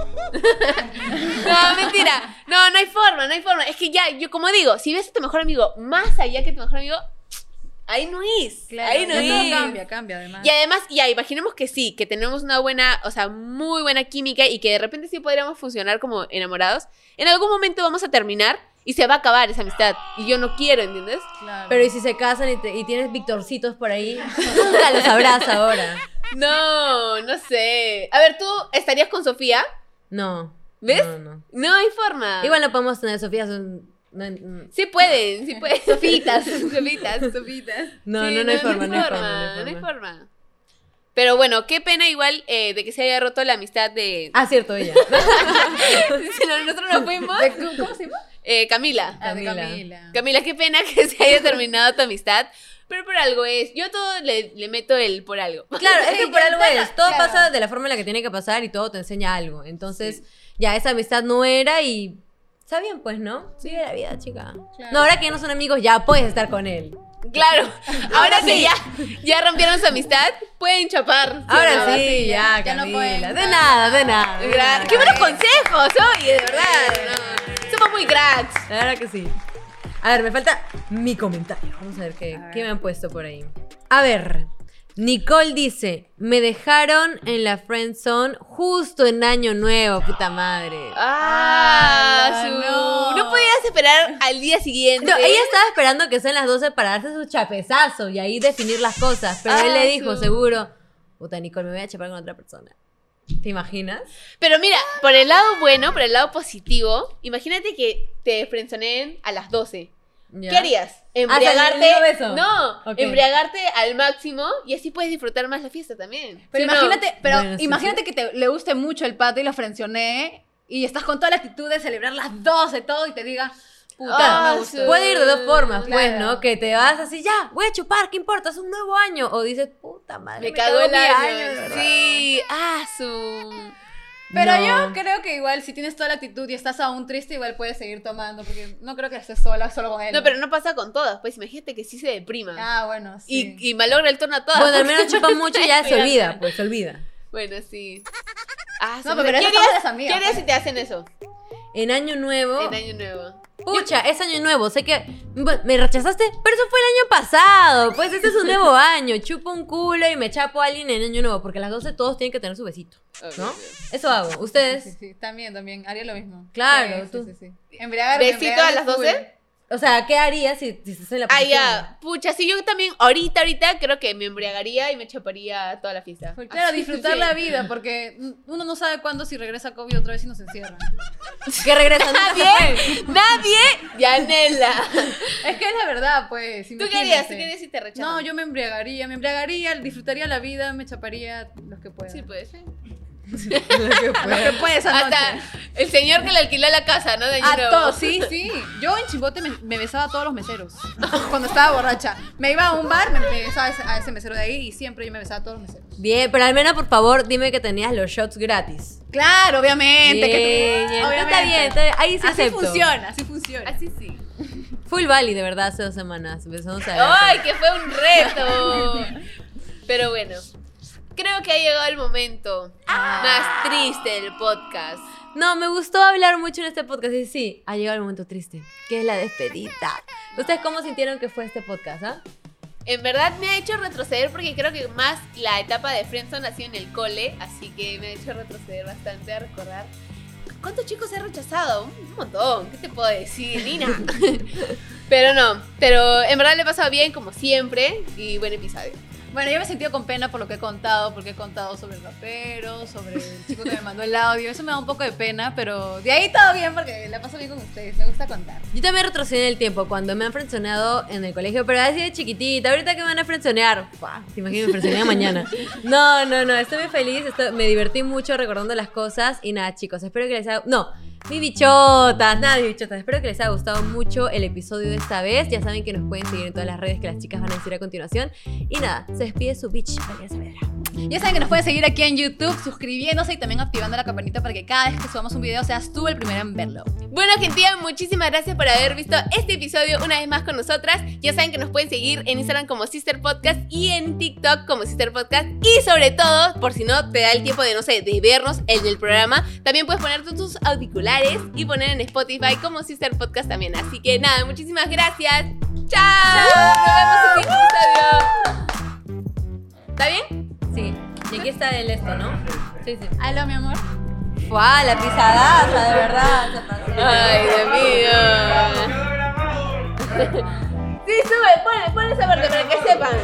mentira. No, no hay forma, no hay forma. Es que ya, yo como digo, si ves a tu mejor amigo más allá que tu mejor amigo, ahí no es. Claro, ahí no todo es. cambia, cambia además. Y además, ya, imaginemos que sí, que tenemos una buena, o sea, muy buena química y que de repente sí podríamos funcionar como enamorados. En algún momento vamos a terminar y se va a acabar esa amistad. Y yo no quiero, ¿entiendes? Claro. Pero y si se casan y, te- y tienes Victorcitos por ahí, nunca los sabrás ahora. No, no sé. A ver, ¿tú estarías con Sofía? No. ¿Ves? No, no. No hay forma. Igual no podemos tener Sofía. son- no, no, Sí pueden, sí pueden. Sofitas. Sofitas, sofitas. no, Sí, no, no hay forma, no hay forma. no hay forma. Pero bueno, qué pena igual eh, de que se haya roto la amistad de... Ah, cierto, ella. Nosotros nos fuimos. ¿De cu- ¿Cómo se llama? Eh, Camila. Ah, Camila. Camila. Camila, qué pena que se haya terminado tu amistad. Pero por algo es. Yo todo le, le meto el por algo. Claro, es que Sí, por algo es. Todo claro. pasa de la forma en la que tiene que pasar y todo te enseña algo. Entonces, ya esa amistad no era y. Está bien, pues, ¿no? Sigue la vida, chica. Claro. No, ahora que ya no son amigos, ya puedes estar con él. Claro, ahora que ya, ya rompieron su amistad, pueden chapar. ¿sí Ahora no? sí, ya, ya no pueden de nada, de nada. de nada. ¡Qué buenos consejos! Oye, de verdad. no. Somos muy cracks. La verdad que sí. A ver, me falta mi comentario. Vamos a ver qué, A ver. qué me han puesto por ahí. A ver, Nicole dice: Me dejaron en la friend zone justo en Año Nuevo, puta madre. Ah, Ah, su- no. no. podías esperar al día siguiente. No, ella estaba esperando que sean las 12 para darse su chapezazo y ahí definir las cosas. Pero él Ah, le dijo, su- seguro, puta Nicole, me voy a chapar con otra persona. ¿Te imaginas? Pero mira, por el lado bueno, por el lado positivo, imagínate que te frenzoneen a las 12. Ya. ¿Qué harías? Ah, ¿le Embriagarte. No, embriagarte al máximo y así puedes disfrutar más la fiesta también. Pero ¿Sí o no? imagínate, pero Bueno, sí, imagínate que te, le guste mucho el pato y lo frencioné y estás con toda la actitud de celebrar las 12 todo y te diga, puta, me gustó. sí. Puede ir de dos formas, pues. ¿no? Que te vas así, ya, voy a chupar, ¿qué importa? Es un nuevo año. O dices, puta madre, Me cagó el mi año. de verdad. sí, ah, su. Pero No. yo creo que igual si tienes toda la actitud y estás aún triste, igual puedes seguir tomando, porque no creo que estés sola, solo con él. No, pero no pasa con todas. Pues imagínate que sí se deprima. Ah, bueno, sí. y, y malogra el turno a todas. Bueno, al menos chupan mucho y ya se olvida, pues se olvida. Bueno, sí. Ah, No, pero ¿qué eso harías, son las amigas, ¿qué harías pues. si te hacen eso? En Año Nuevo. En Año Nuevo. Pucha, es año nuevo, sé que me rechazaste, pero eso fue el año pasado. Pues este es un nuevo año. Chupo un culo y me chapo a alguien en año nuevo, porque a las 12 todos tienen que tener su besito, ¿no? Eso hago. Ustedes, sí, sí, también, también, haría lo mismo. Claro, Sí, tú. sí, sí, ¿Besito a las full. 12? O sea, ¿qué harías si, si estás en la Ah, posición? ya. Pucha, sí, yo también, ahorita, ahorita, creo que me embriagaría y me chaparía toda la fiesta. Pues claro, Así, disfrutar sí. la vida, porque uno no sabe cuándo si regresa COVID otra vez y nos encierran. Que se Nadie, nadie, Yanela. Es que es la verdad, pues. ¿Tú qué harías? imagínate. ¿Tú qué harías si te rechazan? No, yo me embriagaría, me embriagaría, disfrutaría la vida, me chaparía los que pueda. Sí, pues. sí. Los que pueda esa Hasta noche. el señor que le alquiló la casa, ¿no? De A todos, sí, sí. Yo en Chimbote me, me besaba a todos los meseros. Cuando estaba borracha. Me iba a un bar, me, me besaba a ese, a ese mesero de ahí y siempre yo me besaba a todos los meseros. Bien, pero al menos por favor dime que tenías los shots gratis. Claro, obviamente. que- Bien, bien. obviamente. Está bien, está bien. Ahí sí Así acepto. funciona, así funciona. Así sí. Full Valley, de verdad, hace dos semanas. Empezamos a ¡Ay, que fue un reto! Pero bueno, creo que ha llegado el momento más triste del podcast. No, me gustó hablar mucho en este podcast. Y sí, ha llegado el momento triste, que es la despedida. ¿Ustedes cómo sintieron que fue este podcast, ah? En verdad me ha hecho retroceder porque creo que más la etapa de Friendzone ha sido en el cole, así que me ha hecho retroceder bastante a recordar. ¿Cuántos chicos he rechazado? Un montón, ¿qué te puedo decir, Nina? pero no, pero en verdad le he pasado bien como siempre y buen episodio. Bueno, yo me he sentido con pena por lo que he contado, porque he contado sobre el rapero, sobre el chico que me mandó el audio. Eso me da un poco de pena, pero de ahí todo bien porque la paso bien con ustedes. Me gusta contar. Yo también retrocedí en el tiempo cuando me han frenzoneado en el colegio, pero así de chiquitita. Ahorita que me van a frenzonear, te imaginas me mañana. No, no, no, estoy muy feliz, estoy- me divertí mucho recordando las cosas. Y nada, chicos, espero que les haya. No, mis bichotas, nada, mis bichotas. Espero que les haya gustado mucho el episodio de esta vez. Ya saben que nos pueden seguir en todas las redes que las chicas van a decir a continuación. Y nada, se despide su bitch, Valeria Saavedra. Ya saben que nos pueden seguir aquí en YouTube, suscribiéndose y también activando la campanita para que cada vez que subamos un video seas tú el primero en verlo. Bueno, gentía, muchísimas gracias por haber visto este episodio una vez más con nosotras. Ya saben que nos pueden seguir en Instagram como Sister Podcast y en TikTok como Sister Podcast. Y sobre todo, por si no te da el tiempo de, no sé, de vernos en el programa, también puedes ponerte tus auriculares y poner en Spotify como Sister Podcast también. Así que nada, muchísimas gracias. ¡Chao! Nos vemos en el. ¿Está bien? Sí. Y aquí está el esto, ¿no? Sí, sí. Aló, mi amor. ¡Fua! La pisadaza, de verdad. Se pasó. Ay, Dios mío. Sí, sube, ponle, ponle esa parte para que sepan.